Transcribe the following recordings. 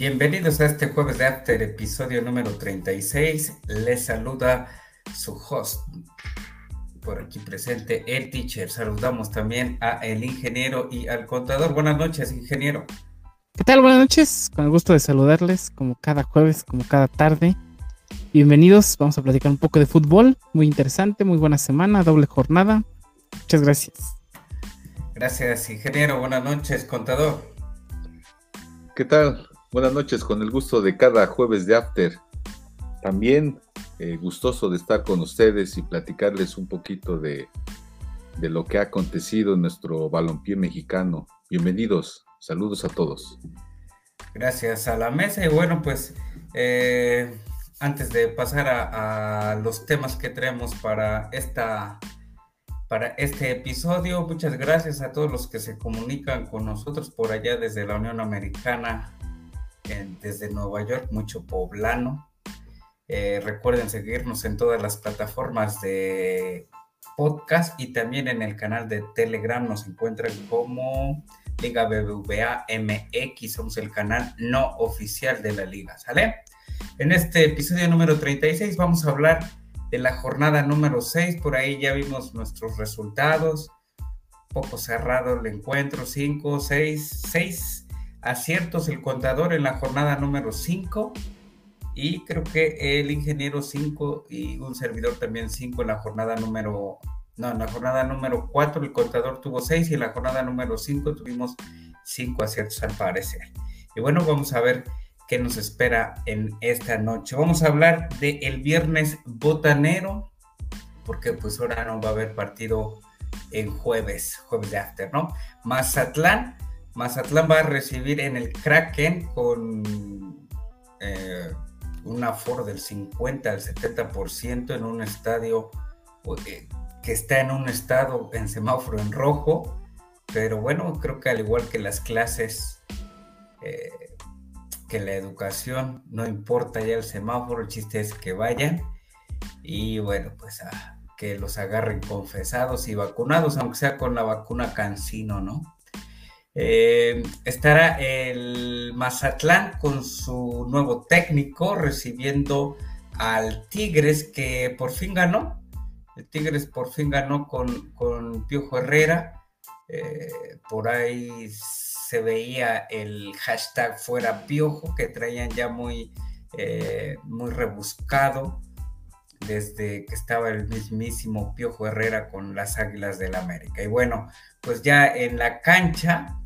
Bienvenidos a este jueves de After, episodio número 36. Les saluda su host, por aquí presente, el teacher. Saludamos también a el ingeniero y al contador. Buenas noches, ingeniero. ¿Qué tal? Buenas noches. Con el gusto de saludarles, como cada jueves, como cada tarde. Bienvenidos. Vamos a platicar un poco de fútbol. Muy interesante, muy buena semana, doble jornada. Muchas gracias. Gracias, ingeniero. Buenas noches, contador. ¿Qué tal? Buenas noches, con el gusto de cada jueves de After. También eh, gustoso de estar con ustedes y platicarles un poquito de, lo que ha acontecido en nuestro balompié mexicano. Bienvenidos, saludos a todos. Gracias a la mesa y bueno, pues eh, antes de pasar a, a, los temas que tenemos para esta para este episodio, muchas gracias a todos los que se comunican con nosotros por allá desde la Unión Americana, desde Nueva York, mucho poblano. Eh, recuerden seguirnos en todas las plataformas de podcast y también en el canal de Telegram. Nos encuentran como Liga BBVA MX, somos el canal no oficial de la liga, ¿sale? En este episodio número 36 vamos a hablar de la jornada número 6, por ahí ya vimos nuestros resultados, poco cerrado el encuentro, 5, 6, 6 aciertos el contador en la jornada número 5 y creo que el ingeniero 5 y un servidor también 5 en la jornada número no, en la jornada número 4 el contador tuvo 6 y en la jornada número 5 tuvimos 5 aciertos al parecer. Y bueno, vamos a ver qué nos espera en esta noche. Vamos a hablar del el viernes botanero, porque pues ahora no va a haber partido en jueves, jueves de after, ¿no? Mazatlán Mazatlán va a recibir en el Kraken con eh, un aforo del 50 al 70% en un estadio eh, que está en un estado en semáforo en rojo. Pero bueno, creo que al igual que las clases, eh, que la educación, no importa ya el semáforo, el chiste es que vayan. Y bueno, pues que los agarren confesados y vacunados, aunque sea con la vacuna Cancino, ¿no? Eh, estará el Mazatlán con su nuevo técnico recibiendo al Tigres que por fin ganó. El Tigres por fin ganó con, con Piojo Herrera. Eh, por ahí se veía el hashtag fuera Piojo que traían ya muy, eh, muy rebuscado desde que estaba el mismísimo Piojo Herrera con las Águilas del América. Y bueno, pues ya en la cancha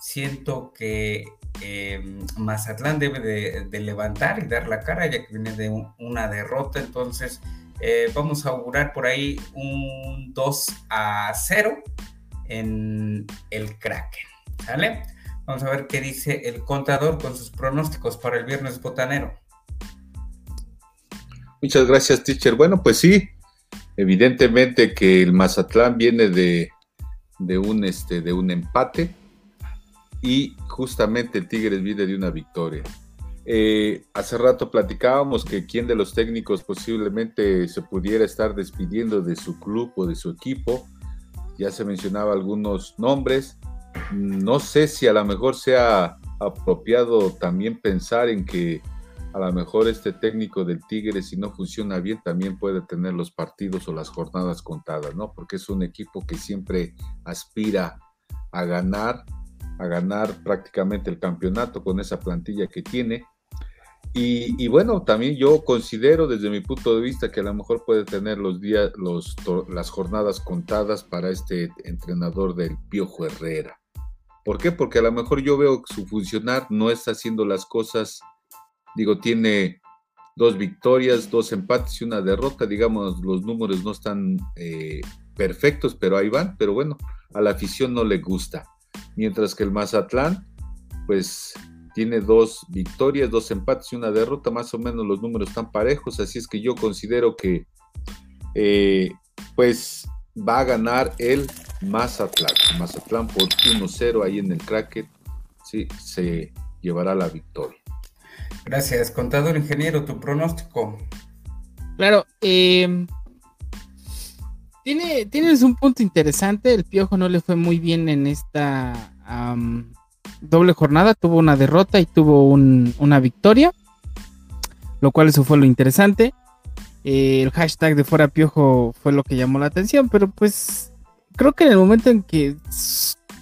siento que em, Mazatlán debe de, levantar y dar la cara ya que viene de una derrota, entonces eh, vamos a augurar por ahí un 2 a 0 en el Kraken, ¿sale? Vamos a ver qué dice el contador con sus pronósticos para el viernes botanero. Muchas gracias, teacher. Bueno, pues sí, evidentemente que el Mazatlán viene de, de un, este, de un empate y justamente el Tigres viene de una victoria. Eh, hace rato platicábamos que quién de los técnicos posiblemente se pudiera estar despidiendo de su club o de su equipo. Ya se mencionaba algunos nombres. No sé si a lo mejor sea apropiado también pensar en que a lo mejor este técnico del Tigre, si no funciona bien, también puede tener los partidos o las jornadas contadas, ¿no? Porque es un equipo que siempre aspira a ganar a ganar prácticamente el campeonato con esa plantilla que tiene. Y, bueno, también yo considero desde mi punto de vista que a lo mejor puede tener los días, los, las jornadas contadas para este entrenador del Piojo Herrera. ¿Por qué? Porque a lo mejor yo veo que su funcionar no está haciendo las cosas, digo, tiene dos victorias, dos empates y una derrota, digamos, los números no están eh, perfectos, pero ahí van, pero bueno, a la afición no le gusta mientras que el Mazatlán, pues tiene dos victorias, dos empates y una derrota, más o menos los números están parejos, así es que yo considero que eh, pues va a ganar el Mazatlán. Mazatlán por 1-0 ahí en el Cracket, sí, se llevará la victoria. Gracias, contador ingeniero, tu pronóstico. Claro, eh, tienes un punto interesante. El Piojo no le fue muy bien en esta doble jornada, tuvo una derrota y tuvo una victoria, lo cual eso fue lo interesante. Eh, el hashtag de fuera piojo fue lo que llamó la atención, pero pues creo que en el momento en que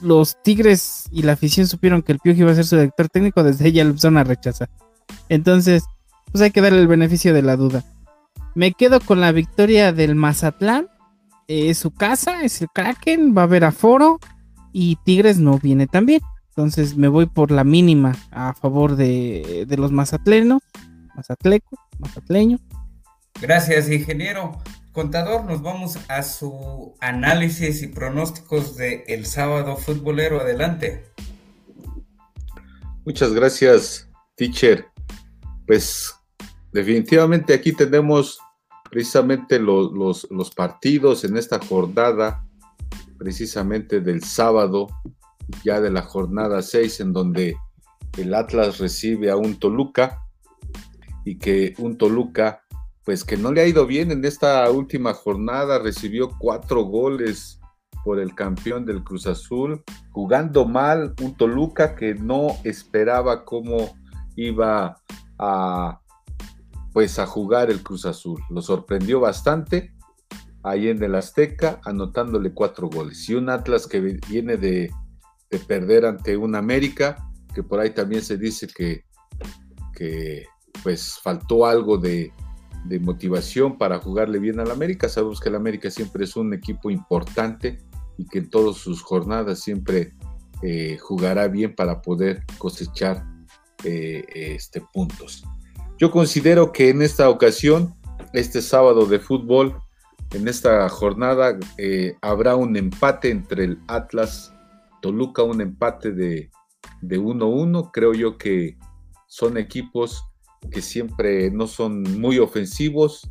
los Tigres y la afición supieron que el piojo iba a ser su director técnico, desde ella lo empezaron a rechazar. Entonces, pues hay que darle el beneficio de la duda. Me quedo con la victoria del Mazatlán. Es su casa, es el Kraken, va a haber aforo y Tigres no viene tan bien. Entonces me voy por la mínima a favor de, de los mazatlenos, mazatleco, mazatleño. Gracias, ingeniero. Contador, nos vamos a su análisis y pronósticos del el sábado futbolero. Adelante. Muchas gracias, teacher. Pues definitivamente aquí tenemos precisamente los, los partidos en esta jornada, precisamente del sábado, ya de la jornada 6, en donde el Atlas recibe a un Toluca y que un Toluca pues que no le ha ido bien en esta última jornada, recibió cuatro goles por el campeón del Cruz Azul, jugando mal un Toluca que no esperaba cómo iba a pues a jugar el Cruz Azul. Lo sorprendió bastante ahí en el Azteca, anotándole cuatro goles. Y un Atlas que viene de, de perder ante un América, que por ahí también se dice que, que pues faltó algo de, de motivación para jugarle bien al América. Sabemos que el América siempre es un equipo importante y que en todas sus jornadas siempre eh, jugará bien para poder cosechar eh, este, puntos. Yo considero que en esta ocasión, este sábado de fútbol, en esta jornada, eh, habrá un empate entre el Atlas Toluca, un empate de 1-1. Creo yo que son equipos que siempre no son muy ofensivos,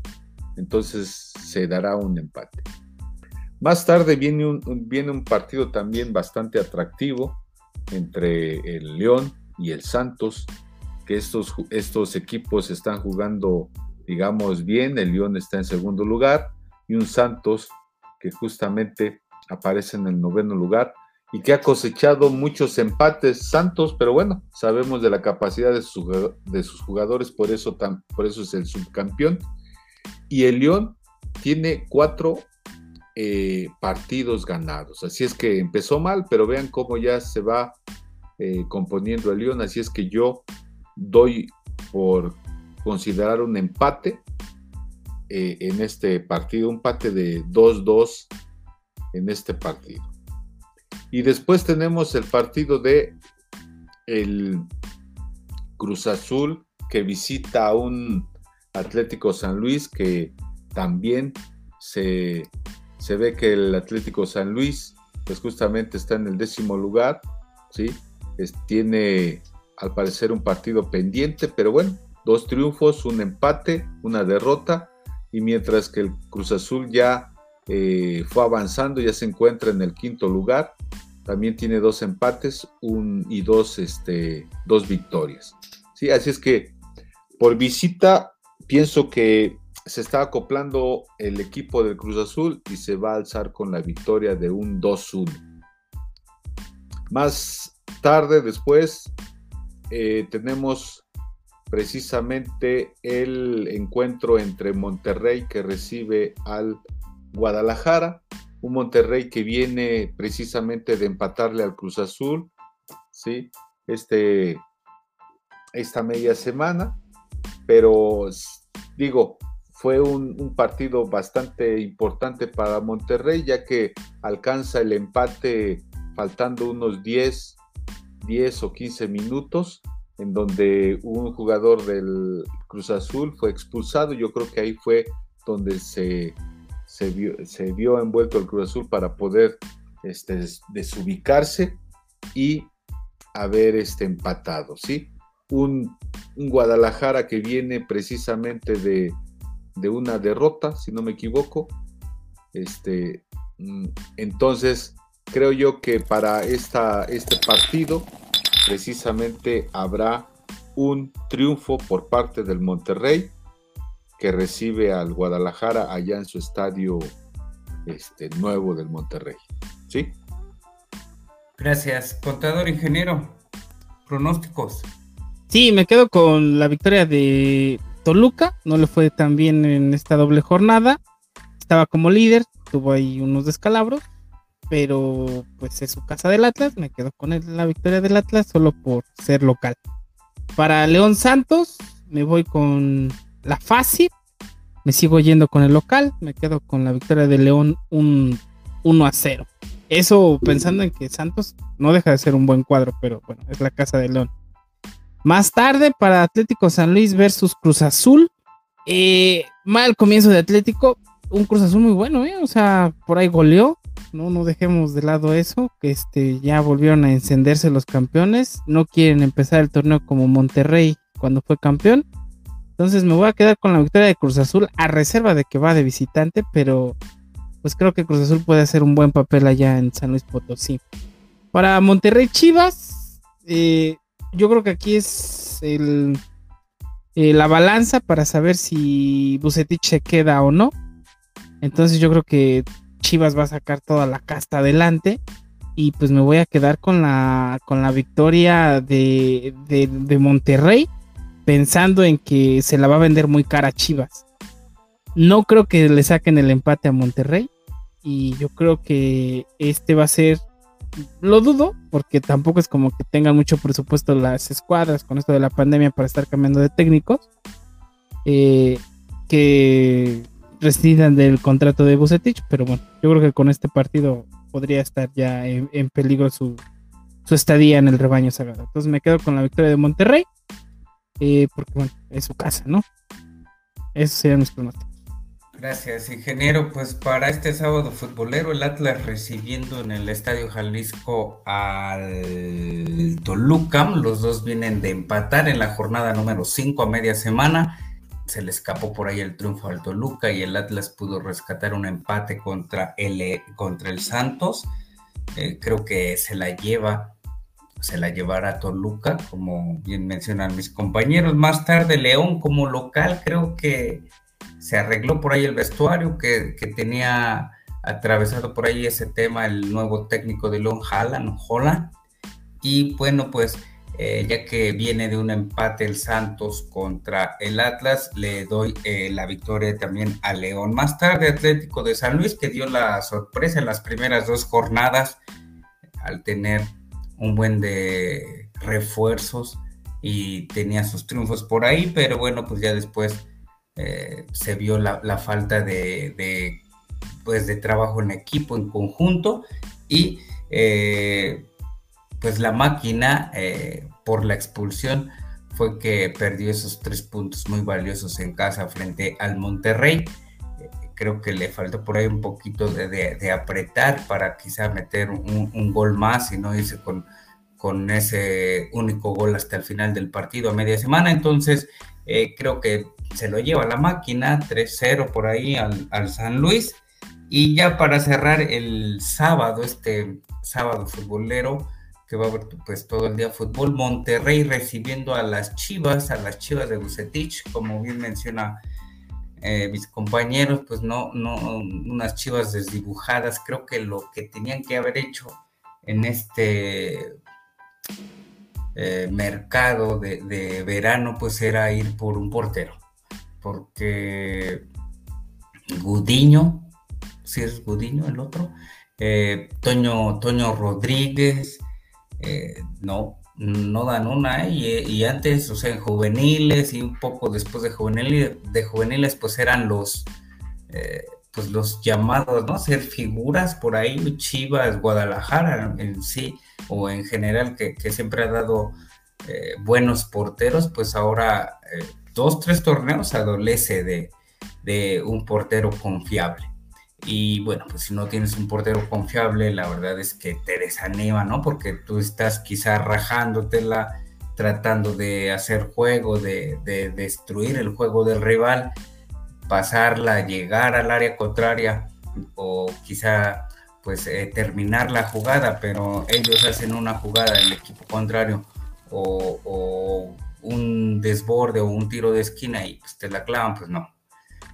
entonces se dará un empate. Más tarde viene un, viene un partido también bastante atractivo entre el León y el Santos, que estos, estos equipos están jugando, digamos, bien, el León está en segundo lugar y un Santos que justamente aparece en el noveno lugar y que ha cosechado muchos empates Santos, pero bueno, sabemos de la capacidad de, sus jugadores, por eso, por eso es el subcampeón. Y el León tiene cuatro eh, partidos ganados, así es que empezó mal, pero vean cómo ya se va eh, componiendo el León, así es que yo doy por considerar un empate eh, en este partido, un empate de 2-2 en este partido. Y después tenemos el partido de el Cruz Azul que visita a un Atlético San Luis que también se, ve que el Atlético San Luis pues justamente está en el décimo lugar, ¿sí? tiene al parecer un partido pendiente, pero bueno, dos triunfos, un empate, una derrota, y mientras que el Cruz Azul ya eh, fue avanzando, ya se encuentra en el quinto lugar. También tiene dos empates un, y dos, este, dos victorias. ¿Sí? Así es que por visita pienso que se está acoplando el equipo del Cruz Azul y se va a alzar con la victoria de un 2-1. Más tarde, después, eh, tenemos precisamente el encuentro entre Monterrey que recibe al Guadalajara, un Monterrey que viene precisamente de empatarle al Cruz Azul, ¿sí? Este, esta media semana, pero digo, fue un, partido bastante importante para Monterrey, ya que alcanza el empate faltando unos 10, 10 o 15 minutos, en donde un jugador del Cruz Azul fue expulsado. Yo creo que ahí fue donde se se vio, envuelto el Cruz Azul para poder este, desubicarse y haber este, empatado, ¿sí? Un, Guadalajara que viene precisamente de, una derrota, si no me equivoco. Este, mm, entonces, creo yo que para esta, este partido precisamente habrá un triunfo por parte del Monterrey que recibe al Guadalajara allá en su estadio este, nuevo del Monterrey. ¿Sí? Gracias, contador ingeniero. pronósticos. Sí, me quedo con la victoria de Toluca, no le fue tan bien en esta doble jornada, estaba como líder, tuvo ahí unos descalabros, pero pues es su casa del Atlas, me quedo con la victoria del Atlas solo por ser local. Para León Santos, me voy con la fácil, me sigo yendo con el local, me quedo con la victoria de León un 1 a 0. Eso pensando en que Santos no deja de ser un buen cuadro, pero bueno, es la casa de León. Más tarde para Atlético San Luis versus Cruz Azul. Eh, mal comienzo de Atlético, un Cruz Azul muy bueno, ¿eh? o sea, por ahí goleó. No, no dejemos de lado eso, que este, ya volvieron a encenderse los campeones. No quieren empezar el torneo como Monterrey cuando fue campeón. Entonces me voy a quedar con la victoria de Cruz Azul a reserva de que va de visitante, pero pues creo que Cruz Azul puede hacer un buen papel allá en San Luis Potosí. Para Monterrey Chivas, eh, yo creo que aquí es el, eh, la balanza para saber si Bucetich se queda o no. Entonces yo creo que Chivas va a sacar toda la casta adelante. Y pues me voy a quedar con la, con la victoria de, de Monterrey pensando en que se la va a vender muy cara a Chivas. No creo que le saquen el empate a Monterrey. Y yo creo que este va a ser. Lo dudo, porque tampoco es como que tengan mucho presupuesto las escuadras con esto de la pandemia para estar cambiando de técnicos. Eh, que residan del contrato de Bucetich, pero bueno, yo creo que con este partido podría estar ya en, peligro su, estadía en el rebaño sagrado. Entonces me quedo con la victoria de Monterrey. Eh, porque bueno, es su casa, ¿no? Eso serían mis pronósticos. Gracias, ingeniero. Pues para este sábado futbolero, el Atlas recibiendo en el Estadio Jalisco al Toluca. Los dos vienen de empatar en la jornada número 5 a media semana. Se le escapó por ahí el triunfo al Toluca y el Atlas pudo rescatar un empate contra el, contra el Santos. Eh, creo que se la lleva se la llevará Toluca, como bien mencionan mis compañeros. Más tarde León como local, creo que se arregló por ahí el vestuario, que, tenía atravesado por ahí ese tema el nuevo técnico de León, Haaland, Holland. Y bueno, pues eh, ya que viene de un empate el Santos contra el Atlas, le doy eh, la victoria también a León. Más tarde Atlético de San Luis, que dio la sorpresa en las primeras dos jornadas al tener un buen de refuerzos y tenía sus triunfos por ahí, pero bueno, pues ya después eh, se vio la, falta de, pues de trabajo en equipo, en conjunto, y pues la máquina eh, por la expulsión fue que perdió esos tres puntos muy valiosos en casa frente al Monterrey. Creo que le faltó por ahí un poquito de, apretar para quizá meter un, gol más y no irse con, ese único gol hasta el final del partido a media semana. Entonces, eh, creo que se lo lleva la máquina 3-0 por ahí al, San Luis. Y ya para cerrar el sábado, este sábado futbolero, que va a haber pues todo el día fútbol, Monterrey recibiendo a las Chivas, a las Chivas de Bucetich, como bien menciona eh, mis compañeros, pues no, no, unas chivas desdibujadas, creo que lo que tenían que haber hecho en este eh, mercado de, verano, pues era ir por un portero, porque Gudiño, si es Gudiño el otro, eh, Toño, Toño Rodríguez, no, no dan una, ¿eh? y, antes, o sea, en juveniles y un poco después de juveniles, de juveniles pues eran los, eh, pues los llamados, ¿no? Ser figuras por ahí, Chivas, Guadalajara en sí, o en general, que, siempre ha dado eh, buenos porteros, pues ahora dos, tres torneos adolece de un portero confiable. Y bueno, pues si no tienes un portero confiable, la verdad es que te desanima, ¿no? Porque tú estás quizá rajándotela, tratando de hacer juego, de, destruir el juego del rival, pasarla, llegar al área contraria o quizá pues eh, terminar la jugada, pero ellos hacen una jugada, el equipo contrario, o, o un desborde o un tiro de esquina y pues te la clavan, pues no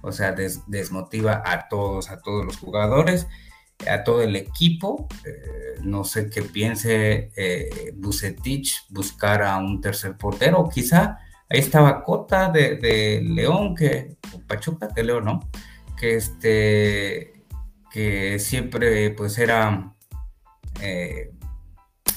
o sea, desmotiva a todos, a todos los jugadores. a todo el equipo. Eh, no sé qué piense eh, Bucetich buscar a un tercer portero, quizá ahí estaba Cota de, León, que, Pachuca de León, ¿no? Que este, que siempre pues era eh,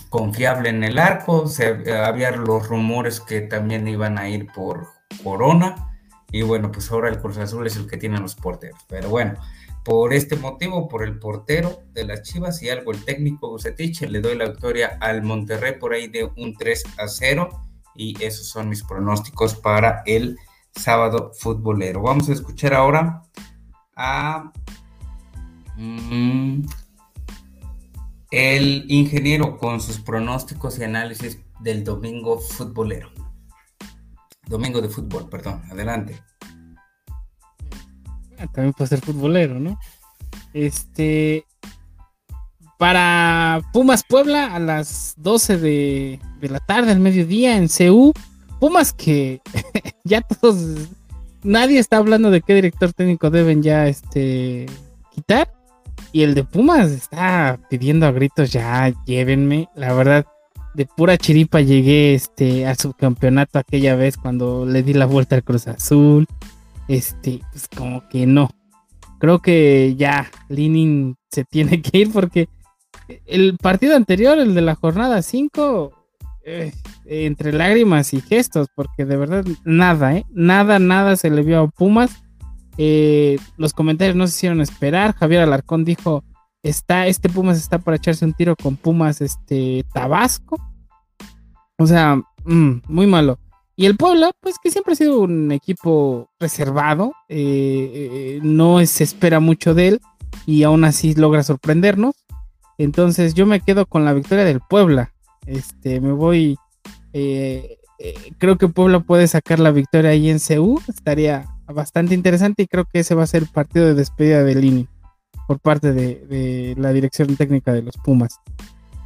confiable en el arco, se, había los rumores que también iban a ir por Corona, y bueno, pues ahora el Cruz Azul es el que tiene los porteros, pero bueno, por este motivo, por el portero de las Chivas y algo el técnico Bucetich, le doy la victoria al Monterrey por ahí de un 3 a 0 y esos son mis pronósticos para el sábado futbolero. Vamos a escuchar ahora a mm, el ingeniero con sus pronósticos y análisis del domingo futbolero. Domingo de fútbol, perdón. Adelante. Ah, también puede ser futbolero, ¿no? Este. Para Pumas Puebla a las 12 de, la tarde, al mediodía, en CU. Pumas que ya todos. Nadie está hablando de qué director técnico deben ya este, quitar. Y el de Pumas está pidiendo a gritos ya, llévenme. La verdad, de pura chiripa llegué este, al subcampeonato aquella vez cuando le di la vuelta al Cruz Azul. Este, pues como que no. Creo que ya Linin se tiene que ir porque el partido anterior, el de la jornada 5, eh, entre lágrimas y gestos, porque de verdad nada, ¿eh? Nada, nada se le vio a Pumas. Eh, los comentarios no se hicieron esperar. Javier Alarcón dijo, está, este Pumas está para echarse un tiro con Pumas, este, Tabasco. O sea, mm, muy malo. Y el Puebla, pues que siempre ha sido un equipo reservado, eh, no se espera mucho de él y aún así logra sorprendernos. Entonces yo me quedo con la victoria del Puebla. Este, me voy, eh, creo que Puebla puede sacar la victoria ahí en CU, estaría bastante interesante y creo que ese va a ser el partido de despedida de Lini por parte de, la dirección técnica de los Pumas.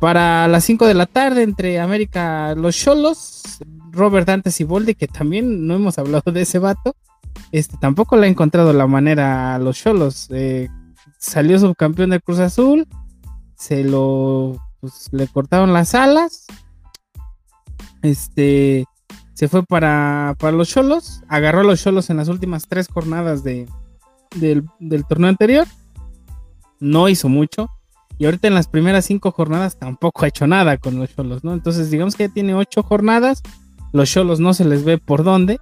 Para las 5 de la tarde entre América los Cholos, Robert Dantes y Bolde, que también no hemos hablado de ese vato, este, tampoco le ha encontrado la manera a los Cholos. Eh, salió subcampeón del Cruz Azul, se lo pues, le cortaron las alas. Este se fue para, los Cholos, agarró a los Cholos en las últimas tres jornadas de, del, torneo anterior, no hizo mucho, y ahorita en las primeras cinco jornadas tampoco ha hecho nada con los Cholos, ¿no? Entonces digamos que ya tiene ocho jornadas, los Cholos no se les ve por dónde,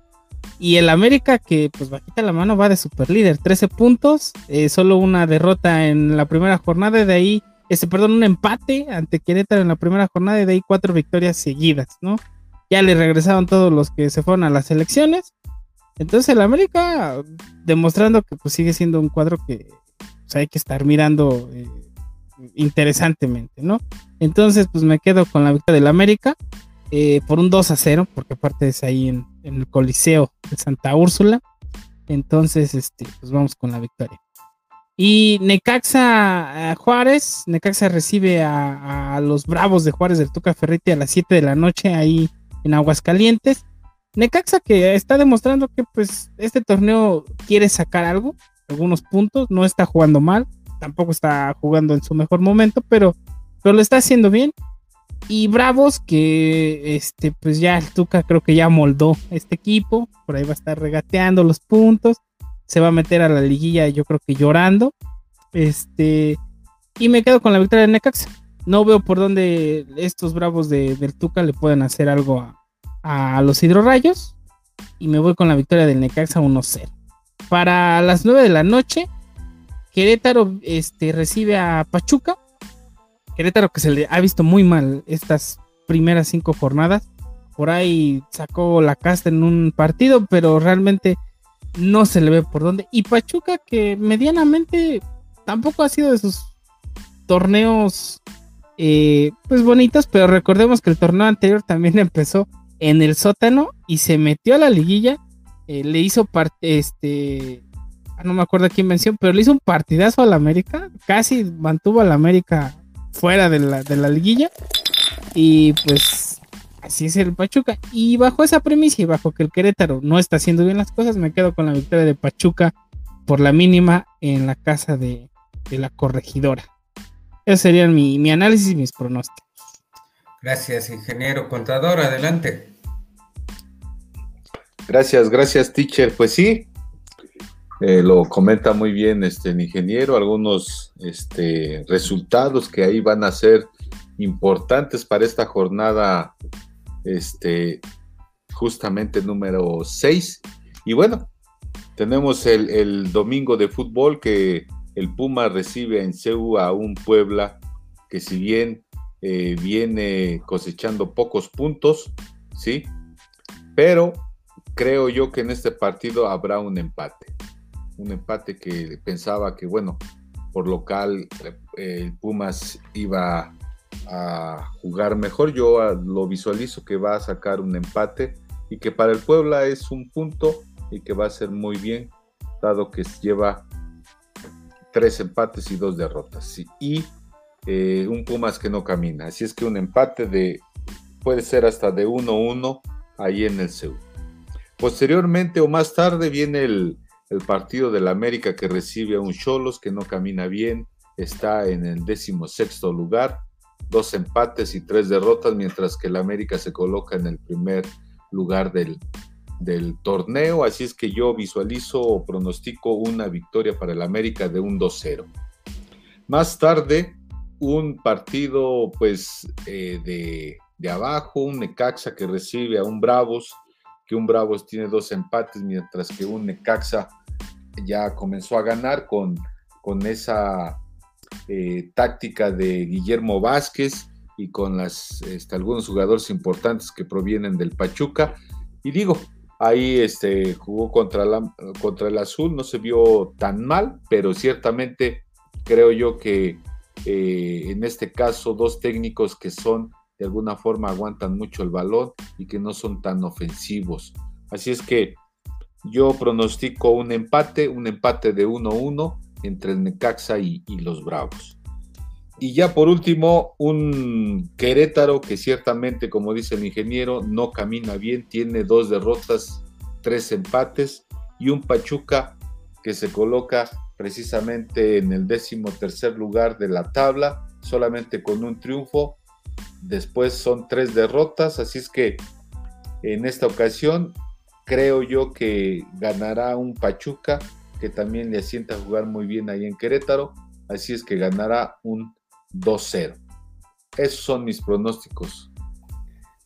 y el América que pues bajita la mano va de super líder, 13 puntos, eh, solo una derrota en la primera jornada, de ahí, este, perdón, un empate ante Querétaro en la primera jornada y de ahí cuatro victorias seguidas, ¿no? ya le regresaron todos los que se fueron a las elecciones. Entonces el América demostrando que pues sigue siendo un cuadro que pues, hay que estar mirando eh, interesantemente, ¿no? Entonces pues me quedo con la victoria del América eh, por un 2 a 0, porque aparte es ahí en, el Coliseo de Santa Úrsula. Entonces este, pues vamos con la victoria. Y Necaxa Juárez, Necaxa recibe a, a, los Bravos de Juárez del Tuca Ferretti a las 7 de la noche ahí en Aguascalientes. Necaxa que está demostrando que pues este torneo quiere sacar algo, algunos puntos, no está jugando mal, tampoco está jugando en su mejor momento, pero, pero lo está haciendo bien. Y Bravos que este pues ya el Tuca creo que ya moldó este equipo, por ahí va a estar regateando los puntos, se va a meter a la liguilla yo creo que llorando. Este y me quedo con la victoria de Necaxa no veo por dónde estos bravos de, del Tuca le pueden hacer algo a, los hidrorrayos. Y me voy con la victoria del Necaxa 1-0. Para las 9 de la noche, Querétaro este, recibe a Pachuca. Querétaro que se le ha visto muy mal estas primeras cinco jornadas. Por ahí sacó la casta en un partido, pero realmente no se le ve por dónde. Y Pachuca que medianamente tampoco ha sido de sus torneos eh, pues bonitos, pero recordemos que el torneo anterior también empezó en el sótano y se metió a la liguilla, eh, le hizo parte, este, no me acuerdo quién mencionó, pero le hizo un partidazo al América, casi mantuvo al América fuera de la, de la liguilla y pues así es el Pachuca. Y bajo esa premisa y bajo que el Querétaro no está haciendo bien las cosas, me quedo con la victoria de Pachuca por la mínima en la casa de, de la corregidora. Ese serían mi, mi análisis y mis pronósticos. Gracias, ingeniero contador. Adelante. Gracias, gracias, teacher. Pues sí, eh, lo comenta muy bien este el ingeniero, algunos este, resultados que ahí van a ser importantes para esta jornada, este, justamente número 6. Y bueno, tenemos el, el, domingo de fútbol que el Puma recibe en CEU a un Puebla que si bien eh, viene cosechando pocos puntos, ¿sí? Pero creo yo que en este partido habrá un empate. Un empate que pensaba que, bueno, por local eh, el Pumas iba a jugar mejor. Yo lo visualizo que va a sacar un empate y que para el Puebla es un punto y que va a ser muy bien, dado que lleva tres empates y dos derrotas. Y eh, un Pumas que no camina. Así es que un empate de puede ser hasta de 1-1 ahí en el Seúl. Posteriormente o más tarde viene el, el partido del América que recibe a un Cholos que no camina bien, está en el décimo sexto lugar, dos empates y tres derrotas, mientras que el América se coloca en el primer lugar del, del torneo, así es que yo visualizo o pronostico una victoria para el América de un 2-0. Más tarde, un partido pues eh, de, de, abajo, un Necaxa que recibe a un Bravos, que un Bravos tiene dos empates, mientras que un Necaxa ya comenzó a ganar con, con esa eh, táctica de Guillermo Vázquez y con las, este, algunos jugadores importantes que provienen del Pachuca. Y digo, Ahí este, jugó contra, la, contra el azul, no se vio tan mal, pero ciertamente creo yo que eh, en este caso dos técnicos que son de alguna forma aguantan mucho el balón y que no son tan ofensivos. Así es que yo pronostico un empate, un empate de 1-1 entre el Necaxa y, y los Bravos. Y ya por último, un Querétaro que ciertamente, como dice el ingeniero, no camina bien, tiene dos derrotas, tres empates y un Pachuca que se coloca precisamente en el décimo tercer lugar de la tabla, solamente con un triunfo. Después son tres derrotas, así es que en esta ocasión creo yo que ganará un Pachuca que también le asienta a jugar muy bien ahí en Querétaro, así es que ganará un 2-0. Esos son mis pronósticos.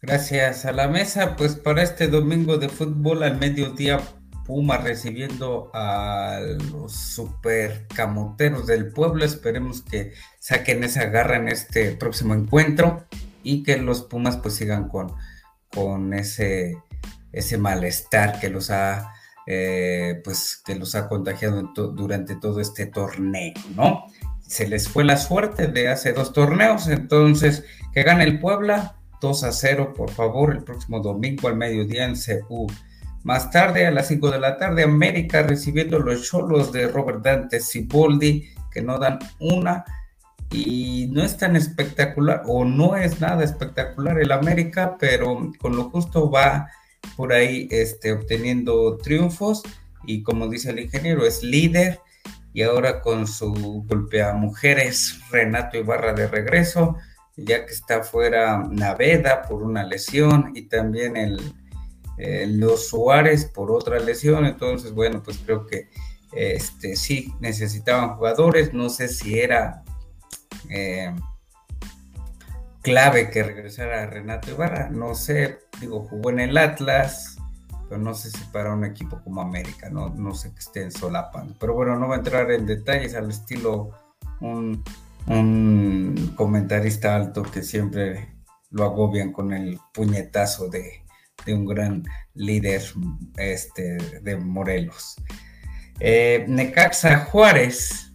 Gracias a la mesa, pues para este domingo de fútbol al mediodía, Puma recibiendo a los super camoteros del pueblo. Esperemos que saquen esa garra en este próximo encuentro y que los Pumas pues sigan con, con ese, ese malestar que los ha eh, pues que los ha contagiado durante todo este torneo, ¿no? se les fue la suerte de hace dos torneos, entonces que gane el Puebla 2 a 0, por favor, el próximo domingo al mediodía en CU. Más tarde, a las 5 de la tarde, América recibiendo los cholos de Robert Dante Ciboldi, que no dan una y no es tan espectacular o no es nada espectacular el América, pero con lo justo va por ahí este, obteniendo triunfos y como dice el ingeniero, es líder y ahora con su golpea mujeres Renato Ibarra de regreso, ya que está fuera Naveda por una lesión y también el, los Suárez por otra lesión. Entonces, bueno, pues creo que este, sí necesitaban jugadores. No sé si era eh, clave que regresara Renato Ibarra. No sé, digo, jugó en el Atlas no sé si para un equipo como América, no, no sé que estén solapando. Pero bueno, no voy a entrar en detalles al estilo un, comentarista alto que siempre lo agobian con el puñetazo de, un gran líder este, de Morelos. Eh, Necaxa Juárez.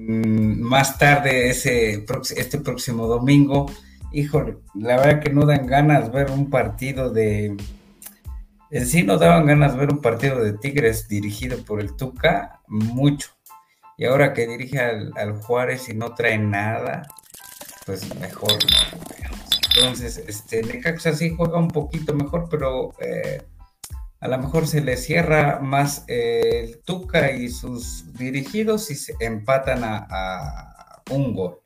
Más tarde, ese, este próximo domingo, híjole, la verdad que no dan ganas ver un partido de, en sí no daban ganas ver un partido de Tigres dirigido por el Tuca, mucho. Y ahora que dirige al, Juárez y no trae nada, pues mejor. Entonces, este, Necaxa sí juega un poquito mejor, pero eh, a lo mejor se le cierra más el Tuca y sus dirigidos y se empatan a, un gol.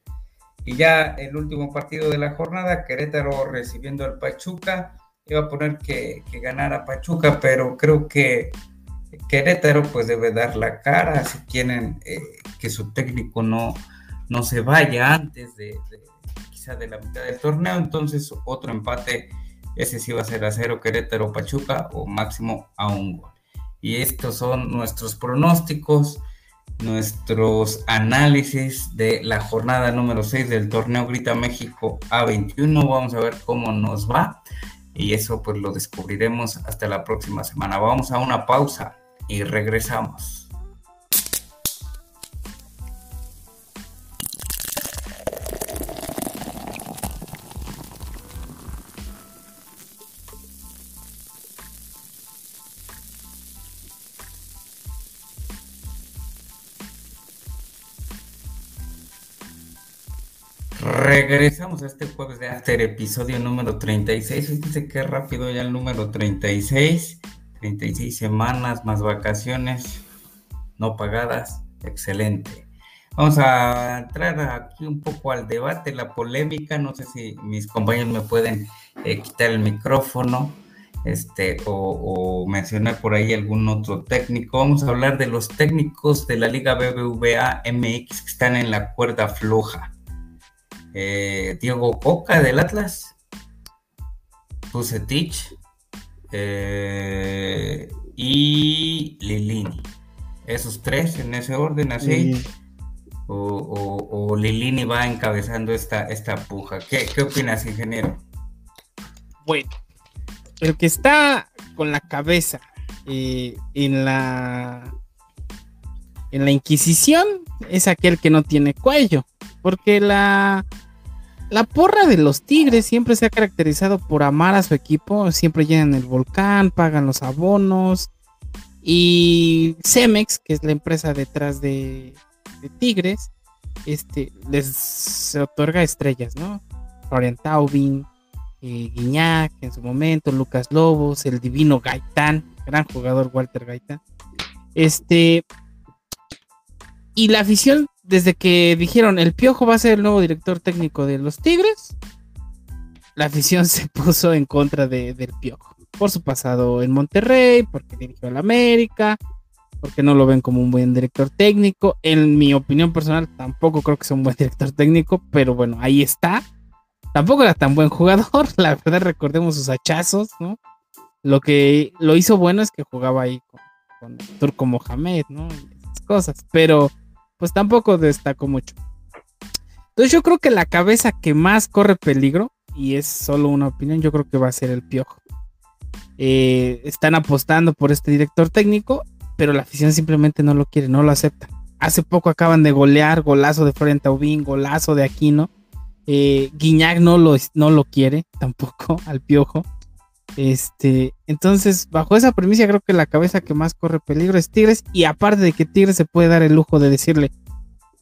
Y ya el último partido de la jornada, Querétaro recibiendo al Pachuca, iba a poner que, que ganara Pachuca, pero creo que Querétaro pues debe dar la cara si quieren eh, que su técnico no, no se vaya antes de, quizá de la mitad del torneo, entonces otro empate, ese sí va a ser a cero Querétaro Pachuca o máximo a un gol. Y estos son nuestros pronósticos, nuestros análisis de la jornada número 6 del torneo Grita México A21. Vamos a ver cómo nos va y eso pues lo descubriremos hasta la próxima semana. Vamos a una pausa y regresamos. Regresamos a este jueves de After, episodio número 36. Fíjense qué rápido ya el número 36. 36 semanas más vacaciones no pagadas. Excelente. Vamos a entrar aquí un poco al debate, la polémica. No sé si mis compañeros me pueden eh, quitar el micrófono este, o, mencionar por ahí algún otro técnico. Vamos a hablar de los técnicos de la Liga BBVA MX que están en la cuerda floja. Eh, Diego Coca del Atlas, Pusetich eh, y Lilini. Esos tres en ese orden, así. O, Lilini va encabezando esta, esta puja. ¿Qué, ¿Qué opinas, ingeniero? Bueno, el que está con la cabeza eh, en la en la Inquisición es aquel que no tiene cuello, porque la la porra de los Tigres siempre se ha caracterizado por amar a su equipo, siempre llenan el volcán, pagan los abonos. Y Cemex, que es la empresa detrás de, Tigres, este, les otorga estrellas, ¿no? Florian Taubin, eh, Guiñac en su momento, Lucas Lobos, el divino Gaitán, gran jugador Walter Gaitán. Este, y la afición desde que dijeron el Piojo va a ser el nuevo director técnico de los Tigres, la afición se puso en contra de, del Piojo. Por su pasado en Monterrey, porque dirigió al América, porque no lo ven como un buen director técnico. En mi opinión personal, tampoco creo que sea un buen director técnico, pero bueno, ahí está. Tampoco era tan buen jugador, la verdad, recordemos sus hachazos, ¿no? Lo que lo hizo bueno es que jugaba ahí con, con Turco Mohamed, ¿no? Y esas cosas, pero pues tampoco destacó mucho. Entonces yo creo que la cabeza que más corre peligro, y es solo una opinión, yo creo que va a ser el Piojo. Eh, están apostando por este director técnico, pero la afición simplemente no lo quiere, no lo acepta. Hace poco acaban de golear, golazo de Florian Taubín, golazo de Aquino. Eh, Guiñac no lo, no lo quiere tampoco al Piojo. Este, entonces, bajo esa premisa, creo que la cabeza que más corre peligro es Tigres. Y aparte de que Tigres se puede dar el lujo de decirle,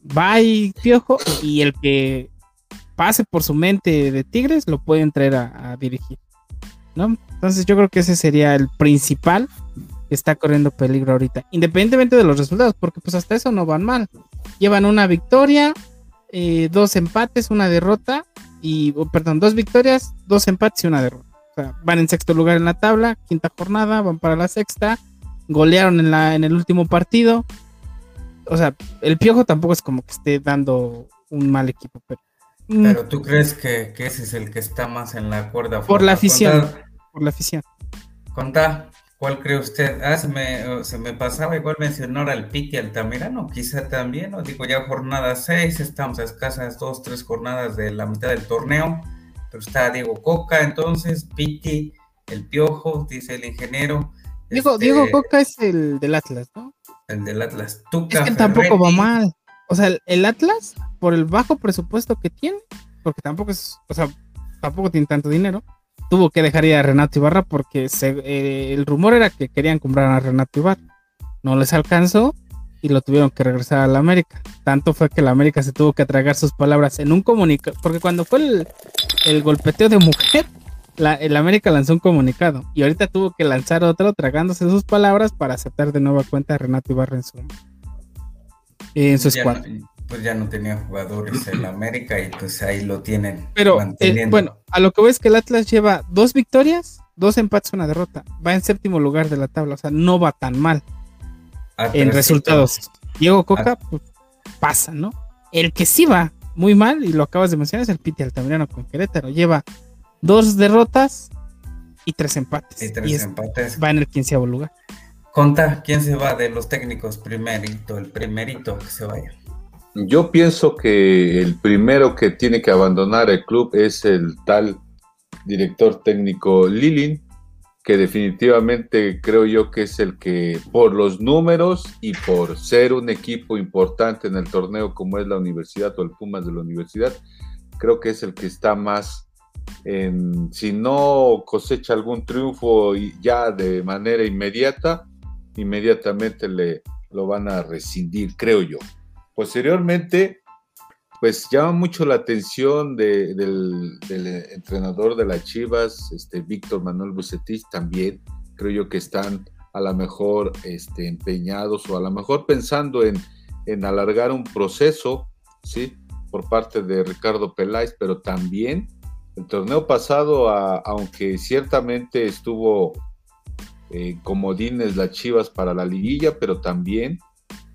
bye, piojo, y el que pase por su mente de Tigres lo pueden traer a, dirigir. ¿no? Entonces, yo creo que ese sería el principal que está corriendo peligro ahorita, independientemente de los resultados, porque pues hasta eso no van mal. Llevan una victoria, eh, dos empates, una derrota, y, perdón, dos victorias, dos empates y una derrota van en sexto lugar en la tabla, quinta jornada, van para la sexta, golearon en, la, en el último partido. O sea, el Piojo tampoco es como que esté dando un mal equipo, pero... Mm. Pero tú crees que, ese es el que está más en la cuerda. Por la afición. por la afición. Conta, ¿cuál cree usted? Ah, se me, se me pasaba igual mencionar al Piti Altamirano, quizá también, ¿no? Digo, ya jornada 6, estamos a escasas dos, tres jornadas de la mitad del torneo pero está Diego Coca, entonces, Piti, el Piojo, dice el ingeniero. Diego, este, Diego Coca es el del Atlas, ¿no? El del Atlas. es que tampoco va mal. O sea, el Atlas, por el bajo presupuesto que tiene, porque tampoco es, o sea, tampoco tiene tanto dinero, tuvo que dejar ir a Renato Ibarra porque eh, el rumor era que querían comprar a Renato Ibarra. No les alcanzó y lo tuvieron que regresar a la América. Tanto fue que la América se tuvo que tragar sus palabras en un comunicado, porque cuando fue el, golpeteo de mujer, la, el América lanzó un comunicado y ahorita tuvo que lanzar otro tragándose sus palabras para aceptar de nueva cuenta a Renato Ibarra en su, en su pues ya no tenía jugadores en América y pues ahí lo tienen. Pero eh, bueno, a lo que ves que el Atlas lleva dos victorias, dos empates, una derrota. Va en séptimo lugar de la tabla, o sea, no va tan mal en resultados. Diego Coca, pues, pasa, ¿no? El que sí va muy mal, y lo acabas de mencionar, es el Piti Altamirano con Querétaro. Lleva dos derrotas y tres empates. Y tres empates. Va en el quinceavo lugar. Conta, ¿quién se va de los técnicos primerito? El primerito que se vaya. Yo pienso que el primero que tiene que abandonar el club es el tal director técnico Lilin, que definitivamente creo yo que es el que por los números y por ser un equipo importante en el torneo como es la universidad o el Pumas de la universidad, creo que es el que está más en, si no cosecha algún triunfo ya de manera inmediata, inmediatamente le lo van a rescindir, creo yo. Posteriormente, pues llama mucho la atención del, entrenador de las Chivas, este Víctor Manuel Bucetich, también creo yo que están a lo mejor este, empeñados o a lo mejor pensando en, en alargar un proceso, ¿sí? Por parte de Ricardo Peláez, pero también el torneo pasado, aunque ciertamente estuvo eh, comodines las Chivas para la liguilla, pero también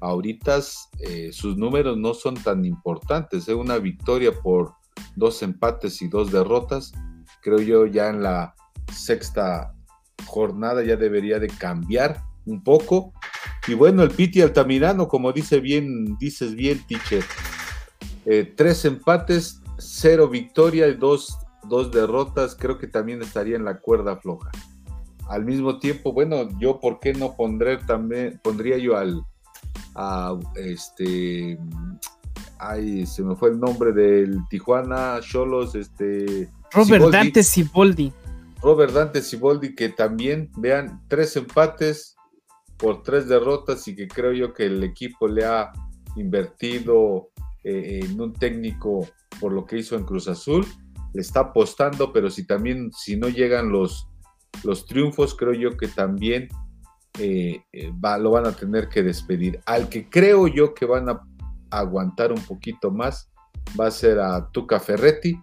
ahorita eh, sus números no son tan importantes. Es ¿eh? una victoria por dos empates y dos derrotas. Creo yo ya en la sexta jornada ya debería de cambiar un poco. Y bueno, el Piti Altamirano, como dice bien, dices bien, teacher, eh, tres empates, cero victoria y dos, dos derrotas, creo que también estaría en la cuerda floja. Al mismo tiempo, bueno, yo por qué no pondré también, pondría yo al, a este ay, se me fue el nombre del Tijuana Cholos, este Robert Dante Siboldi. Robert Dante Siboldi, que también vean tres empates por tres derrotas y que creo yo que el equipo le ha invertido eh, en un técnico por lo que hizo en Cruz Azul, le está apostando, pero si también, si no llegan los, los triunfos, creo yo que también eh, eh, lo van a tener que despedir. Al que creo yo que van a aguantar un poquito más va a ser a Tuca Ferretti,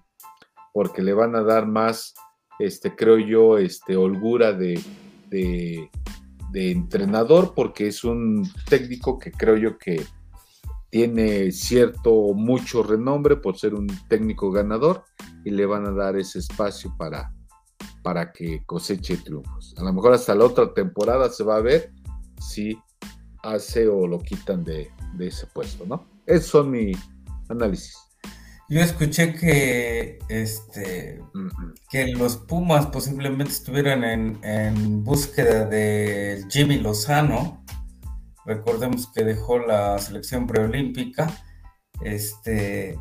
porque le van a dar más, este, creo yo, este, holgura de, de, entrenador, porque es un técnico que creo yo que tiene cierto, mucho renombre por ser un técnico ganador y le van a dar ese espacio para, para que coseche triunfos. A lo mejor hasta la otra temporada se va a ver si hace o lo quitan de, ese puesto, ¿no? Esos son mi análisis. Yo escuché que este que los Pumas posiblemente estuvieran en, en búsqueda de Jimmy Lozano. Recordemos que dejó la selección preolímpica. Este,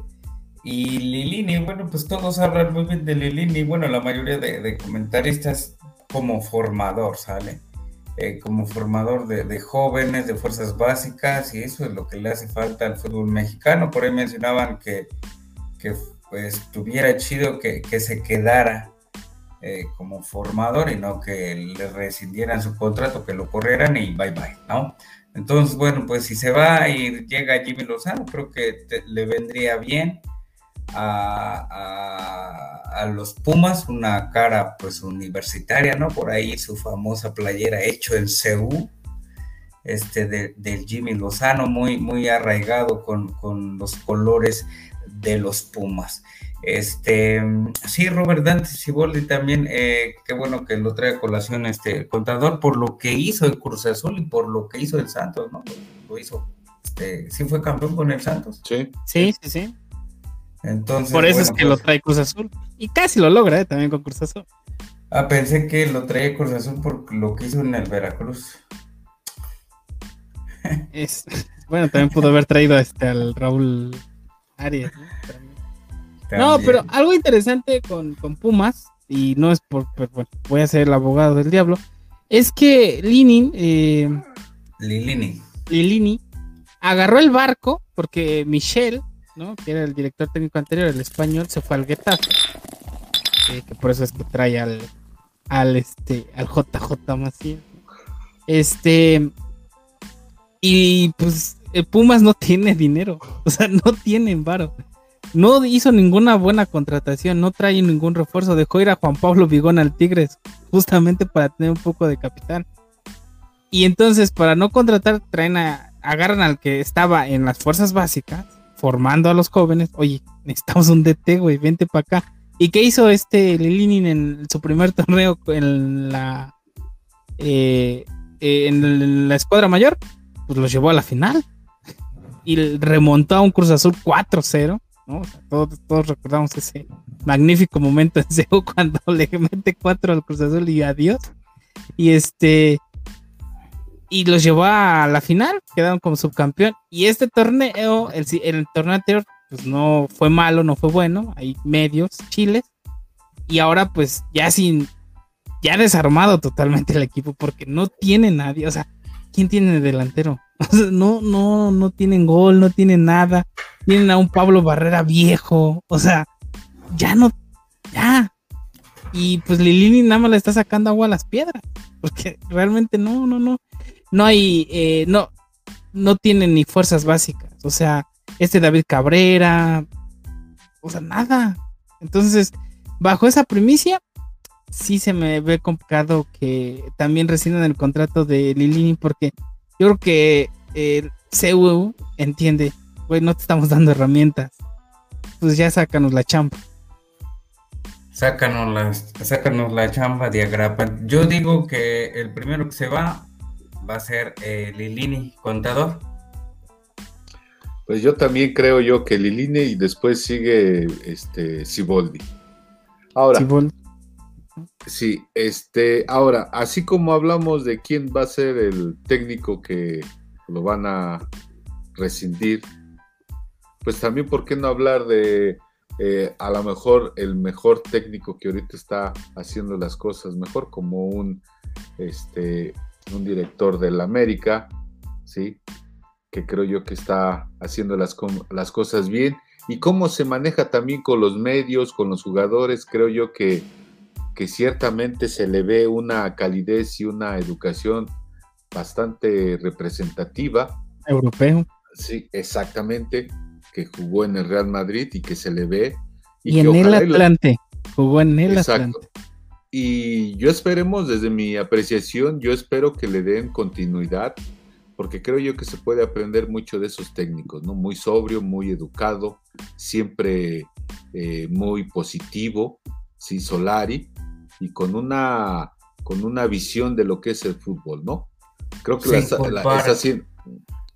y Lilini, bueno, pues todos hablan muy bien de Lilini, bueno, la mayoría de, comentaristas como formador, ¿sale? Eh, como formador de, jóvenes, de fuerzas básicas, y eso es lo que le hace falta al fútbol mexicano. Por ahí mencionaban que, que pues tuviera chido que, se quedara eh, como formador y no que le rescindieran su contrato, que lo corrieran y bye bye, ¿no? Entonces, bueno, pues si se va y llega Jimmy Lozano, creo que le vendría bien a, los Pumas, una cara pues universitaria, ¿no? Por ahí su famosa playera hecho en CU, este de, del Jimmy Lozano, muy, muy arraigado con, los colores de los Pumas. Este, sí, Robert Dante Ciboldi también, eh, qué bueno que lo trae a colación este contador por lo que hizo el Cruz Azul y por lo que hizo el Santos, ¿no? Lo, hizo, este, sí fue campeón con el Santos. Sí, sí, sí, sí. Entonces, Por eso es que lo pues trae Cruz Azul. Y casi lo logra, ¿eh? También con Cruz Azul. Ah, pensé que lo traía Cruz Azul por lo que hizo en el Veracruz. bueno, también pudo haber traído este al Raúl Arias. ¿no? pero algo interesante con, Pumas, y no es por, bueno, voy a ser el abogado del diablo, es que Linin, eh, Lilini. Lilini, agarró el barco porque Michelle que era el director técnico anterior, el español, se fue al Getafe. que por eso es que trae al, al, este, al JJ Macías. Este. Y pues eh, Pumas no tiene dinero. O sea, no tienen varo. No hizo ninguna buena contratación, no trae ningún refuerzo. Dejó ir a Juan Pablo Vigón al Tigres, justamente para tener un poco de capital. Y entonces, para no contratar, traen a, agarran al que estaba en las fuerzas básicas, formando a los jóvenes. Oye, necesitamos un DT, güey, vente para acá. ¿Y qué hizo este Lilinin en su primer torneo en la eh, en la escuadra mayor? Pues los llevó a la final y remontó a un Cruz Azul 4-0. todos, recordamos ese magnífico momento en Seúl cuando le mete 4 al Cruz Azul y adiós. Y este y los llevó a la final, quedaron como subcampeón. Y este torneo, el, el torneo anterior, pues no fue malo, no fue bueno, hay medios, chiles. Y ahora pues ya sin, ya desarmado totalmente el equipo porque no tiene nadie, o sea, ¿quién tiene delantero? no, no, no tienen gol, no tienen nada. Tienen a un Pablo Barrera viejo. O sea, ya no, ya. Y pues Lilini nada más le está sacando agua a las piedras. Porque realmente no, no, no. No hay, eh, no, no tienen ni fuerzas básicas. O sea, este David Cabrera. O sea, nada. Entonces, bajo esa primicia, sí se me ve complicado que también rescindan el contrato de Lilini porque yo creo que el CU entiende, güey, no te estamos dando herramientas. Pues ya sácanos la chamba. Sácanos la, sácanos la chamba de Agrapa. Yo digo que el primero que se va va a ser eh, Lilini, contador. Pues yo también creo yo que Lilini y después sigue este Siboldi. Ahora, Sí, este, ahora, así como hablamos de quién va a ser el técnico que lo van a rescindir, pues también, ¿por qué no hablar de eh, a lo mejor el mejor técnico que ahorita está haciendo las cosas mejor, como un, este, un director del América, ¿sí? Que creo yo que está haciendo las, las cosas bien. Y cómo se maneja también con los medios, con los jugadores, creo yo que que ciertamente se le ve una calidez y una educación bastante representativa. Europeo. Sí, exactamente, que jugó en el Real Madrid y que se le ve. Y, en el Atlante, jugó en el Exacto. Atlante. Y yo esperemos, desde mi apreciación, yo espero que le den continuidad, porque creo yo que se puede aprender mucho de esos técnicos, ¿no? Muy sobrio, muy educado, siempre eh, muy positivo, sí, Solari, y con una, con una visión de lo que es el fútbol, ¿no? Creo que es así.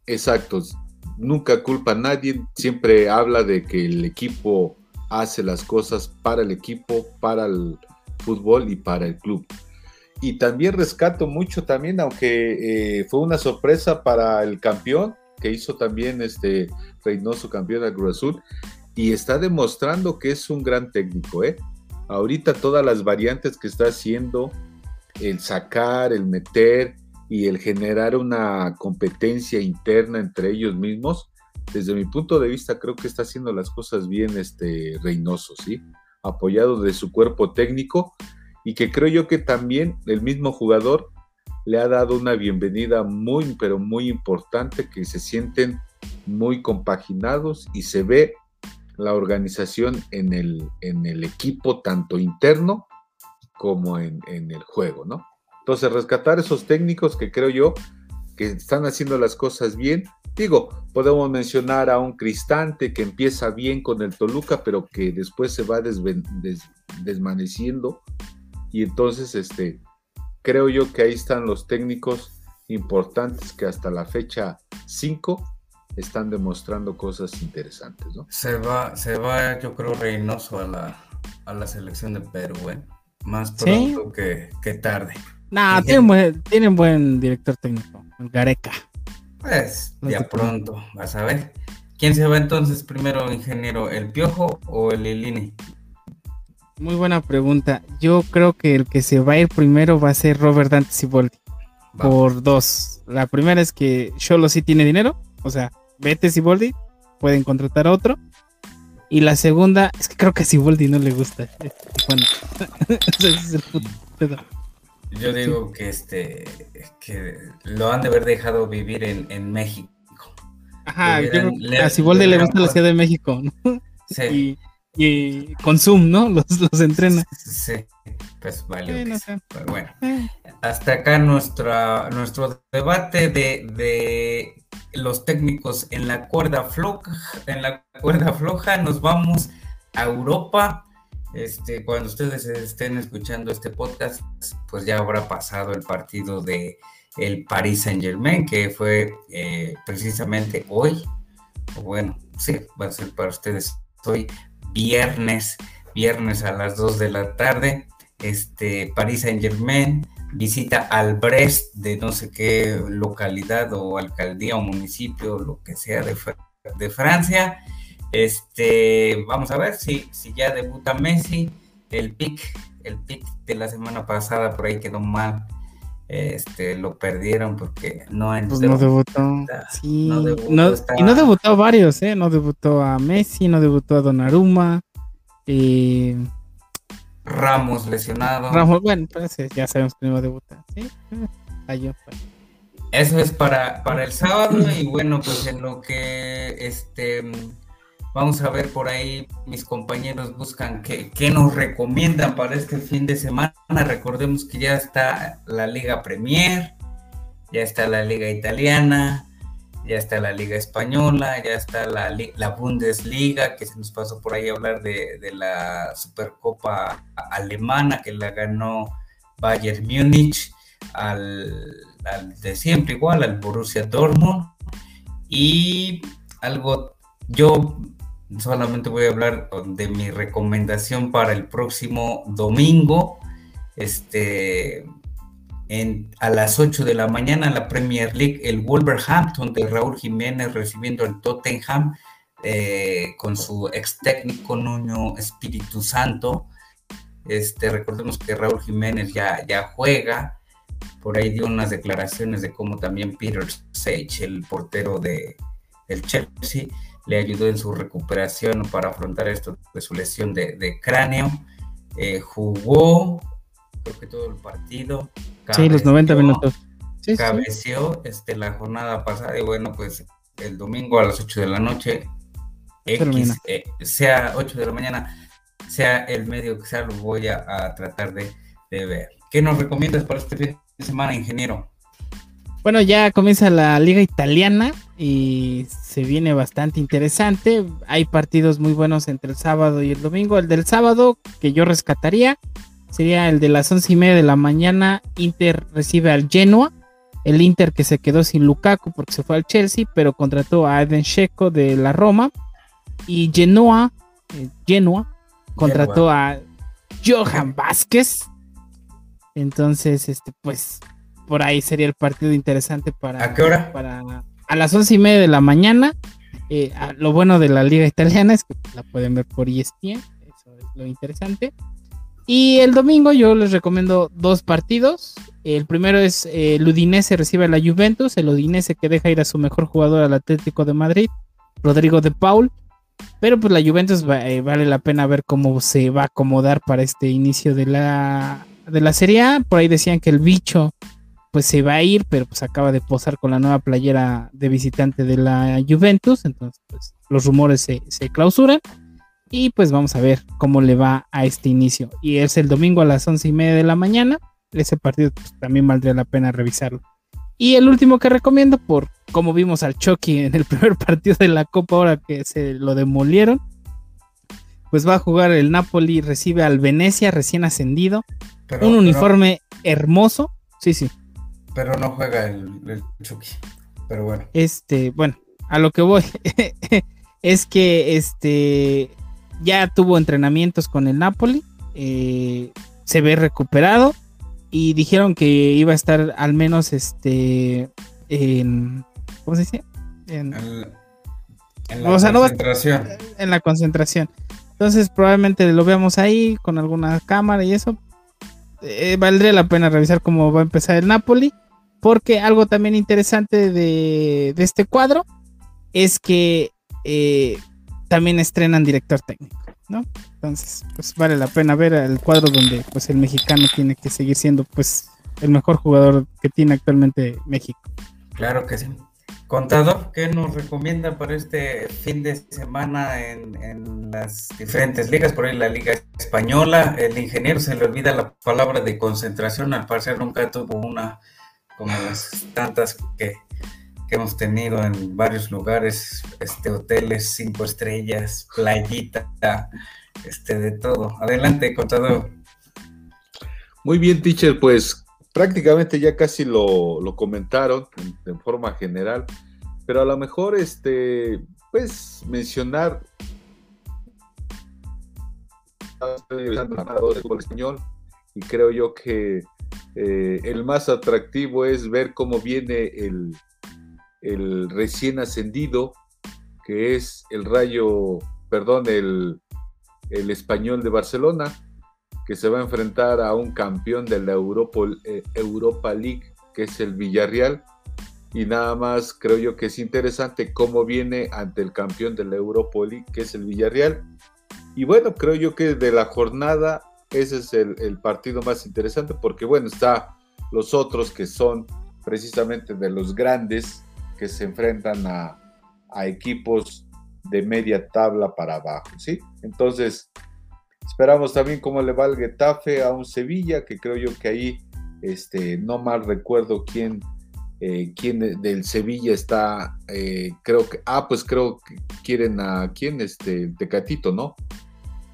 Exacto. Nunca culpa a nadie, siempre habla de que el equipo hace las cosas para el equipo, para el fútbol y para el club. Y también rescato mucho también, aunque eh, fue una sorpresa para el campeón, que hizo también este Reynoso campeón de Cruz Azul, y está demostrando que es un gran técnico, ¿eh? ahorita todas las variantes que está haciendo, el sacar, el meter y el generar una competencia interna entre ellos mismos, desde mi punto de vista creo que está haciendo las cosas bien este Reynoso, ¿sí? Apoyado de su cuerpo técnico y que creo yo que también el mismo jugador le ha dado una bienvenida muy, pero muy importante, que se sienten muy compaginados y se ve la organización en el, en el equipo, tanto interno como en, el juego, ¿no? Entonces, rescatar esos técnicos que creo yo que están haciendo las cosas bien. Digo, podemos mencionar a un Cristante que empieza bien con el Toluca, pero que después se va desvaneciendo. Y entonces, este, creo yo que ahí están los técnicos importantes que hasta la fecha 5 están demostrando cosas interesantes, ¿no? Se va, se va, yo creo, Reynoso a la, a la selección de Perú, ¿eh? Más pronto que, tarde. No, tienen buen, tienen buen director técnico, Gareca. Pues, ya pronto, vas a ver. ¿Quién se va entonces primero, ingeniero? ¿El Piojo o el Ilini? Muy buena pregunta. Yo creo que el que se va a ir primero va a ser Robert Dante Siboldi. Por dos. La primera es que Cholo sí tiene dinero. O sea, vete Siboldi, pueden contratar a otro. Y la segunda, es que creo que a Siboldi no le gusta. Bueno, Yo digo que este que lo han de haber dejado vivir en, México. Ajá, a Siboldi le gusta la Ciudad de México, ¿no? Sí. Y, con Zoom, ¿no? Los, los entrena. Sí, pues vale. Pues bueno, eh. hasta acá nuestra, nuestro debate de, de los técnicos en la cuerda floja. En la cuerda floja nos vamos a Europa. Este, cuando ustedes estén escuchando este podcast, pues ya habrá pasado el partido de el Paris Saint Germain, que fue eh, precisamente hoy. Bueno, sí, va a ser para ustedes hoy, viernes, viernes a las 2 de la tarde. Este, Paris Saint Germain visita al Brest de no sé qué localidad o alcaldía o municipio, lo que sea de, de Francia. Este, vamos a ver si, si ya debuta Messi. El pick, el pick de la semana pasada por ahí quedó mal. Este, lo perdieron porque no pues no debutó. Sí. y no debutó varios, ¿eh? No debutó a Messi, no debutó a Donnarumma. Eh, Ramos lesionado. Ramos, bueno, pues ya sabemos que no va a debutar. ¿sí? Eso es para, para el sábado y bueno, pues en lo que este vamos a ver por ahí, mis compañeros buscan qué, nos recomiendan para este fin de semana. Recordemos que ya está la Liga Premier, ya está la Liga Italiana, ya está la Liga Española, ya está la, la Bundesliga, que se nos pasó por ahí a hablar de, la Supercopa Alemana, que la ganó Bayern Múnich, al, de siempre igual, al Borussia Dortmund. Y algo, yo solamente voy a hablar de mi recomendación para el próximo domingo. Este, a las 8 de la mañana en la Premier League, el Wolverhampton de Raúl Jiménez recibiendo el Tottenham eh, con su ex técnico Nuño Espíritu Santo. Este, recordemos que Raúl Jiménez ya, ya juega. Por ahí dio unas declaraciones de cómo también Peter Sage, el portero de, del Chelsea, le ayudó en su recuperación para afrontar esto de su lesión de, cráneo. Eh, jugó, creo que todo el partido, sí, los 90 minutos. Sí, cabeció Este, la jornada pasada y bueno, pues el domingo a las 8 de la noche, X, eh, sea 8 de la mañana, sea el medio que sea, lo voy a, tratar de, ver. ¿Qué nos recomiendas para este fin de semana, ingeniero? Bueno, ya comienza la liga italiana y se viene bastante interesante. Hay partidos muy buenos entre el sábado y el domingo. El del sábado que yo rescataría sería el de las once y media de la mañana. Inter recibe al Genoa. El Inter que se quedó sin Lukaku porque se fue al Chelsea, pero contrató a Eden Sheko de la Roma. Y Genoa, eh, Genoa contrató a Johan Vázquez. Entonces, este, pues, por ahí sería el partido interesante para. ¿A qué hora? Para, a las once y media de la mañana. Eh, lo bueno de la liga italiana es que la pueden ver por ESPN. Eso es lo interesante. Y el domingo yo les recomiendo dos partidos. El primero es eh, el Udinese recibe a la Juventus, el Udinese que deja ir a su mejor jugador al Atlético de Madrid, Rodrigo de Paul. Pero pues la Juventus eh, vale la pena ver cómo se va a acomodar para este inicio de la, de la Serie A. Por ahí decían que el bicho pues se va a ir, pero pues acaba de posar con la nueva playera de visitante de la Juventus. Entonces pues los rumores se, se clausuran. Y pues vamos a ver cómo le va a este inicio. Y es el domingo a las once y media de la mañana. Ese partido pues, también valdría la pena revisarlo. Y el último que recomiendo, por como vimos al Chucky en el primer partido de la Copa, ahora que se lo demolieron, pues va a jugar el Napoli, recibe al Venecia recién ascendido. un uniforme hermoso. Sí, sí. Pero no juega el, el Chucky. Pero bueno. Este, bueno, a lo que voy es que este ya tuvo entrenamientos con el Napoli, eh, se ve recuperado y dijeron que iba a estar al menos este en ¿cómo se dice? En, la concentración. en la concentración. Entonces probablemente lo veamos ahí con alguna cámara y eso. Eh, valdría la pena revisar cómo va a empezar el Napoli. Porque algo también interesante de, este cuadro es que eh, también estrenan director técnico, ¿no? Entonces, pues vale la pena ver el cuadro donde pues el mexicano tiene que seguir siendo pues el mejor jugador que tiene actualmente México. Claro que sí. Contador, ¿qué nos recomienda para este fin de semana en, las diferentes ligas? Por ahí la Liga Española, el ingeniero se le olvida la palabra de concentración, al parecer nunca tuvo una como las tantas que, hemos tenido en varios lugares, este, hoteles, cinco estrellas, playita, este, de todo. Adelante, contador. Muy bien, teacher, pues prácticamente ya casi lo, comentaron en, forma general, pero a lo mejor, este, pues, mencionar el español y creo yo que eh, el más atractivo es ver cómo viene el, recién ascendido, que es el Rayo, perdón, el, Español de Barcelona, que se va a enfrentar a un campeón de la eh, Europa League, que es el Villarreal. Y nada más creo yo que es interesante cómo viene ante el campeón de la Europa League, que es el Villarreal. Y bueno, creo yo que de la jornada ese es el, partido más interesante porque bueno, está los otros que son precisamente de los grandes que se enfrentan a, equipos de media tabla para abajo, ¿sí? Entonces, Esperamos también cómo le va el Getafe a un Sevilla, que creo yo que ahí, este, no mal recuerdo quién, eh, quién del Sevilla está, eh, creo que, ah, pues creo que quieren a quién, este, Tecatito, ¿no?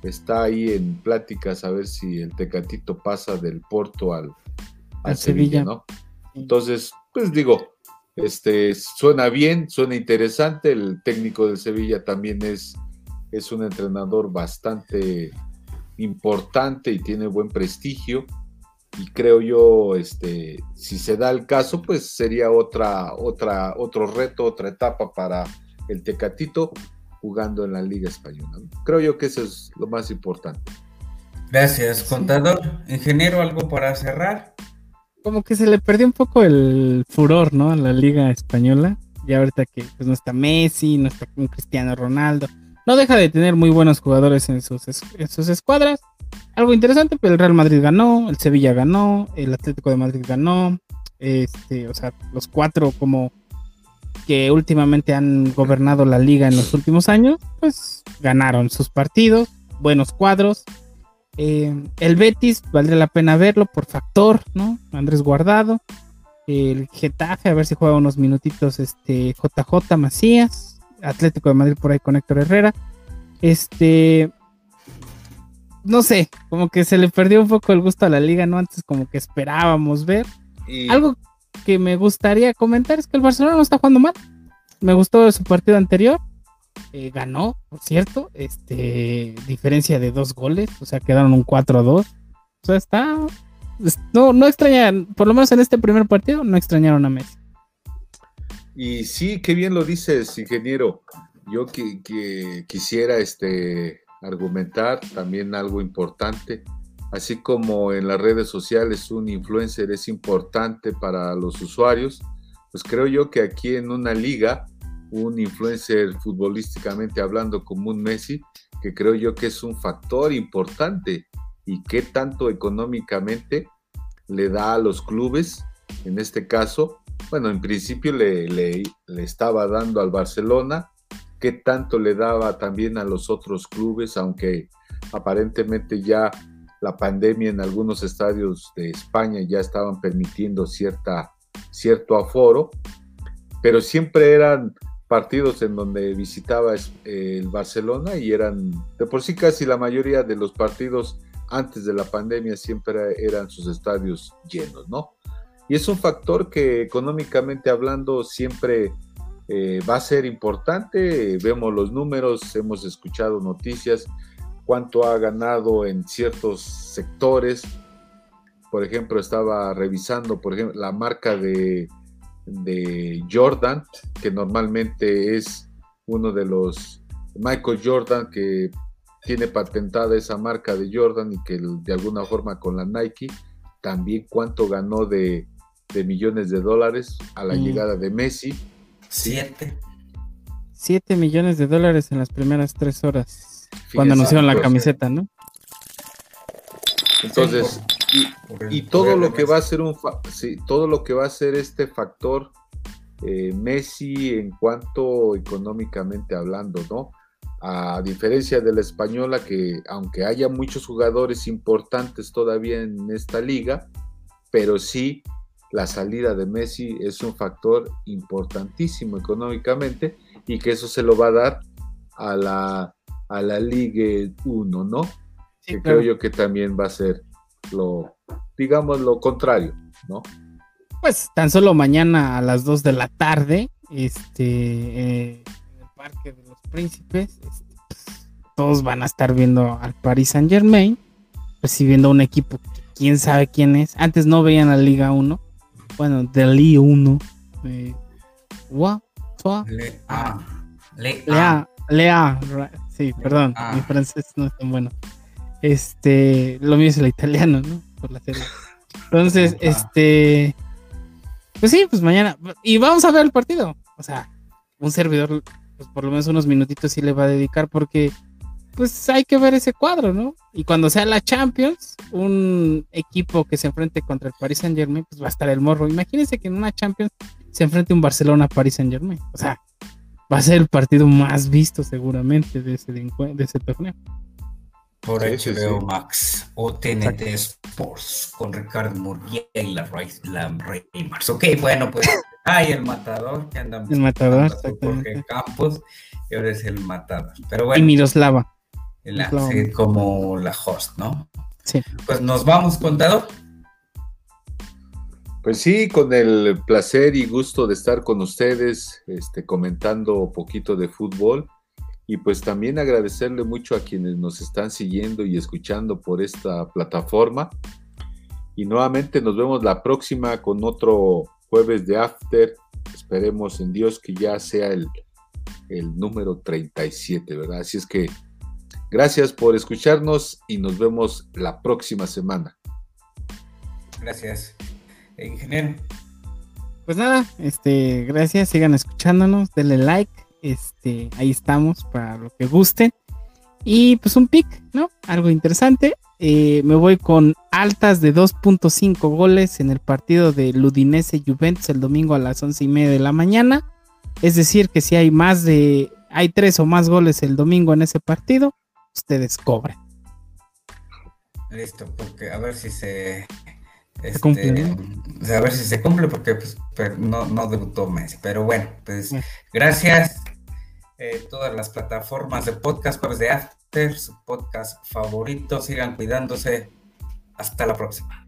Está ahí en pláticas a ver si el Tecatito pasa del Porto al, al Sevilla, ¿no? Entonces, pues digo, este, suena bien, suena interesante, el técnico del Sevilla también es, es un entrenador bastante importante y tiene buen prestigio. Y creo yo, este, si se da el caso, pues sería otra, otra, otro reto, otra etapa para el Tecatito jugando en la Liga Española. Creo yo que eso es lo más importante. Gracias, contador. Ingeniero, ¿algo para cerrar? Como que se le perdió un poco el furor, ¿no? A la Liga Española. Ya ahorita que pues, no está Messi, no está un Cristiano Ronaldo. No deja de tener muy buenos jugadores en sus, sus escuadras. Algo interesante, pero el Real Madrid ganó, el Sevilla ganó, el Atlético de Madrid ganó. Este, o sea, los cuatro como que últimamente han gobernado la liga en los últimos años, pues ganaron sus partidos, buenos cuadros. Eh, el Betis, valdría la pena verlo por factor, ¿no? Andrés Guardado. El Getafe, a ver si juega unos minutitos este JJ Macías. Atlético de Madrid por ahí con Héctor Herrera. Este, no sé, como que se le perdió un poco el gusto a la liga, ¿no? Antes como que esperábamos ver. Algo que me gustaría comentar es que el Barcelona no está jugando mal. Me gustó su partido anterior. Eh, ganó, por cierto, este, diferencia de dos goles, o sea, quedaron un 4-2. O sea, está, no, no extrañan, por lo menos en este primer partido, no extrañaron a Messi. Y sí, qué bien lo dices, ingeniero. Yo que, quisiera este, argumentar también algo importante. Así como en las redes sociales un influencer es importante para los usuarios, pues creo yo que aquí en una liga, un influencer futbolísticamente hablando como un Messi, que creo yo que es un factor importante y que tanto económicamente le da a los clubes, en este caso, bueno, en principio le, estaba dando al Barcelona, qué tanto le daba también a los otros clubes, aunque aparentemente ya la pandemia en algunos estadios de España ya estaban permitiendo cierta, cierto aforo, pero siempre eran partidos en donde visitaba el Barcelona y eran, de por sí casi la mayoría de los partidos antes de la pandemia siempre eran sus estadios llenos, ¿no? y es un factor que económicamente hablando siempre eh, va a ser importante. Vemos los números, hemos escuchado noticias, cuánto ha ganado en ciertos sectores. Por ejemplo, estaba revisando, por ejemplo, la marca de, de Jordan, que normalmente es uno de los Michael Jordan que tiene patentada esa marca de Jordan y que de alguna forma con la Nike, también cuánto ganó de, de millones de dólares a la mm. llegada de Messi. Siete. Siete millones de dólares en las primeras tres horas. Cuando anunciaron la camiseta, ¿no? Entonces, y, todo lo que va a ser un sí, todo lo que va a ser este factor eh, Messi en cuanto económicamente hablando, ¿no? A diferencia de la española, que aunque haya muchos jugadores importantes todavía en esta liga, pero sí la salida de Messi es un factor importantísimo económicamente y que eso se lo va a dar a la, a la Liga 1, ¿no? que creo yo que también va a ser lo, digamos, lo contrario, ¿no? Pues tan solo mañana a las 2 de la tarde, este, eh, en el Parque de los Príncipes, este, pues, todos van a estar viendo al Paris Saint Germain, recibiendo un equipo que quién sabe quién es. Antes no veían la Liga 1, bueno, de Liga 1. Eh, Lea, Lea, sí, perdón, mi francés no es tan bueno. Este, lo mío es el italiano, ¿no? Por la serie. Entonces, este, pues sí, pues mañana. Y vamos a ver el partido. O sea, un servidor, pues por lo menos unos minutitos sí le va a dedicar porque, pues hay que ver ese cuadro, ¿no? Y cuando sea la Champions, un equipo que se enfrente contra el Paris Saint Germain, pues va a estar el morro. Imagínense que en una Champions se enfrente un Barcelona-Paris Saint Germain. O sea, va a ser el partido más visto seguramente de ese, de ese torneo. Por HBO Max o TNT Sports con Ricardo Murguía y la, la Reimers. Ok, bueno, pues hay el matador que anda El matador, Jorge Campos y ahora es el matador. Pero bueno. Y Miroslava. como la host, ¿no? Sí. Pues nos vamos, contador. Pues sí, con el placer y gusto de estar con ustedes, este, comentando un poquito de fútbol y pues también agradecerle mucho a quienes nos están siguiendo y escuchando por esta plataforma. Y nuevamente nos vemos la próxima con otro jueves de After. Esperemos en Dios que ya sea el, el número 37, ¿verdad? Así es que gracias por escucharnos y nos vemos la próxima semana. Gracias, ingeniero. Pues nada, este, gracias, sigan escuchándonos, denle like este, ahí estamos para lo que guste. Y pues un pick, ¿no? Algo interesante. Eh, me voy con altas de 2.5 goles en el partido de Ludinese Juventus el domingo a las 11 y media de la mañana. Es decir, que si hay más de, hay tres o más goles el domingo en ese partido, ustedes cobren. Listo, porque a ver si se, este. Pues, a ver si se cumple, porque pues, no, debutó Messi. Pero bueno, pues gracias. Eh, todas las plataformas de podcast, pues de After, su podcast favorito. Sigan cuidándose. Hasta la próxima.